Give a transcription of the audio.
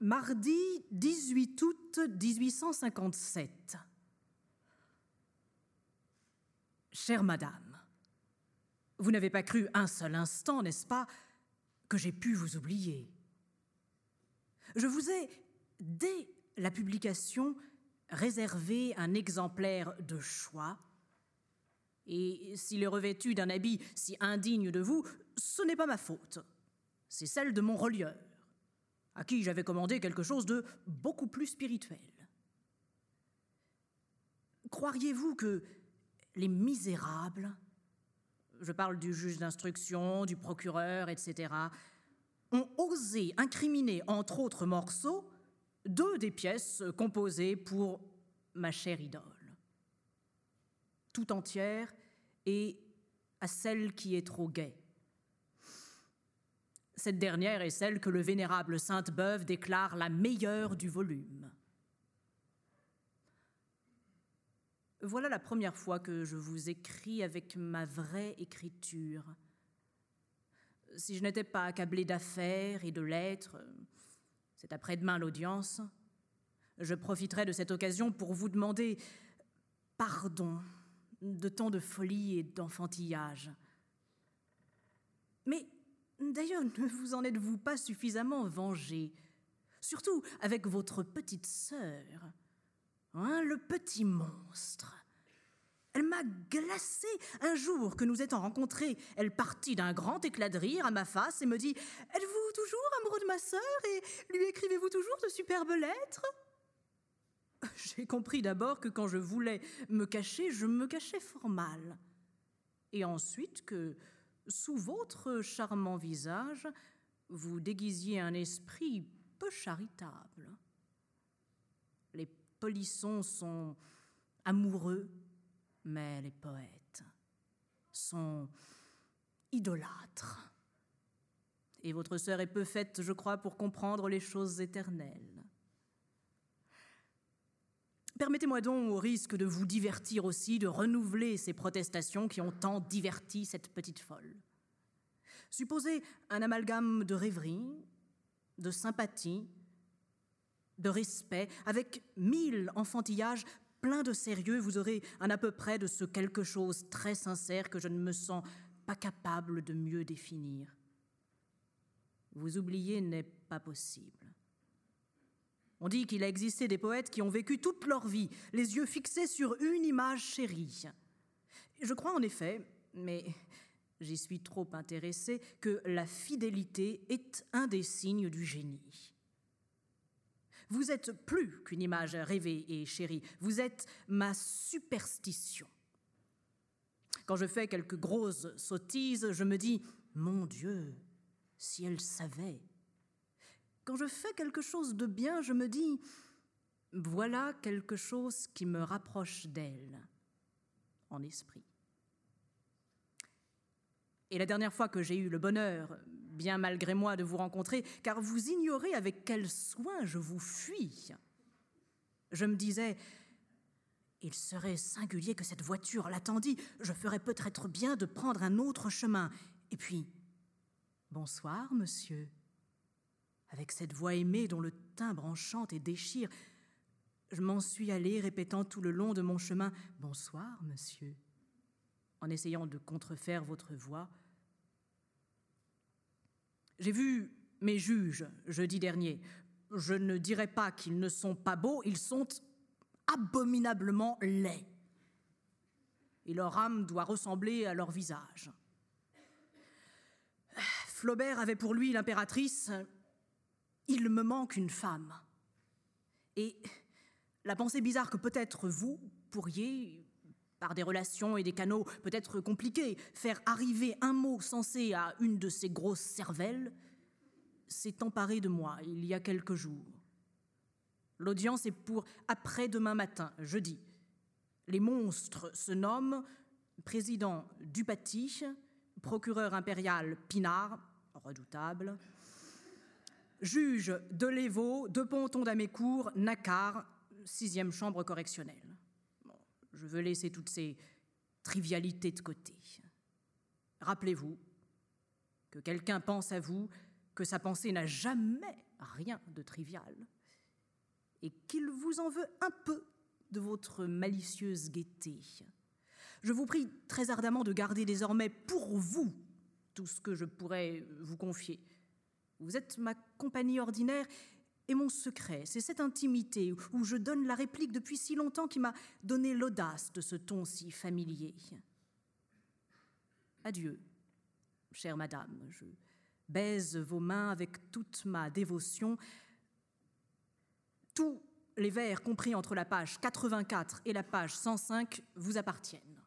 Mardi 18 août 1857. Chère Madame, vous n'avez pas cru un seul instant, n'est-ce pas, que j'ai pu vous oublier? Je vous ai, dès la publication, réservé un exemplaire de choix, et s'il est revêtu d'un habit si indigne de vous, ce n'est pas ma faute, c'est celle de mon relieur, à qui j'avais commandé quelque chose de beaucoup plus spirituel. Croiriez-vous que les misérables, je parle du juge d'instruction, du procureur, etc., ont osé incriminer, entre autres morceaux, deux des pièces composées pour ma chère idole, tout entière et à celle qui est trop gaie. Cette dernière est celle que le vénérable Sainte-Beuve déclare la meilleure du volume. Voilà la première fois que je vous écris avec ma vraie écriture. Si je n'étais pas accablé d'affaires et de lettres, c'est après-demain l'audience, je profiterai de cette occasion pour vous demander pardon de tant de folie et d'enfantillage. Mais d'ailleurs, ne vous en êtes-vous pas suffisamment vengé, surtout avec votre petite sœur Hein, le petit monstre. Elle m'a glacé un jour que nous étant rencontrés. Elle partit d'un grand éclat de rire à ma face et me dit Êtes-vous toujours amoureux de ma sœur et lui écrivez-vous toujours de superbes lettres J'ai compris d'abord que quand je voulais me cacher, je me cachais fort mal. Et ensuite que, sous votre charmant visage, vous déguisiez un esprit peu charitable. Les polissons sont amoureux, mais les poètes sont idolâtres. Et votre sœur est peu faite, je crois, pour comprendre les choses éternelles. Permettez-moi donc, au risque de vous divertir aussi, de renouveler ces protestations qui ont tant diverti cette petite folle. Supposez un amalgame de rêverie, de sympathie, de respect, avec mille enfantillages pleins de sérieux, vous aurez un à peu près de ce quelque chose très sincère que je ne me sens pas capable de mieux définir. Vous oublier n'est pas possible. On dit qu'il a existé des poètes qui ont vécu toute leur vie, les yeux fixés sur une image chérie. Je crois en effet, mais j'y suis trop intéressé, que la fidélité est un des signes du génie. Vous êtes plus qu'une image rêvée et chérie, vous êtes ma superstition. Quand je fais quelques grosses sottises, je me dis, mon Dieu, si elle savait. Quand je fais quelque chose de bien, je me dis, voilà quelque chose qui me rapproche d'elle, en esprit. Et la dernière fois que j'ai eu le bonheur, bien malgré moi, de vous rencontrer, car vous ignorez avec quel soin je vous fuis, je me disais, il serait singulier que cette voiture l'attendît, je ferais peut-être bien de prendre un autre chemin. Et puis, bonsoir, monsieur. Avec cette voix aimée dont le timbre enchante et déchire, je m'en suis allé répétant tout le long de mon chemin Bonsoir, monsieur en essayant de contrefaire votre voix. J'ai vu mes juges jeudi dernier. Je ne dirais pas qu'ils ne sont pas beaux, ils sont abominablement laids. Et leur âme doit ressembler à leur visage. Flaubert avait pour lui l'impératrice Il me manque une femme. Et la pensée bizarre que peut-être vous pourriez, par des relations et des canaux peut-être compliqués, faire arriver un mot sensé à une de ces grosses cervelles, s'est emparé de moi il y a quelques jours. L'audience est pour après-demain matin, jeudi. Les monstres se nomment président Dupaty, procureur impérial Pinard, redoutable, juge de Lévaux, de Ponton-d'Amécourt, Nacquart, sixième chambre correctionnelle je veux laisser toutes ces trivialités de côté. Rappelez-vous que quelqu'un pense à vous, que sa pensée n'a jamais rien de trivial, et qu'il vous en veut un peu de votre malicieuse gaieté. Je vous prie très ardemment de garder désormais pour vous tout ce que je pourrais vous confier. Vous êtes ma compagnie ordinaire et mon secret. C'est cette intimité où je donne la réplique depuis si longtemps qui m'a donné l'audace de ce ton si familier. Adieu, chère madame, je baise vos mains avec toute ma dévotion. Tous les vers compris entre la page 84 et la page 105 vous appartiennent.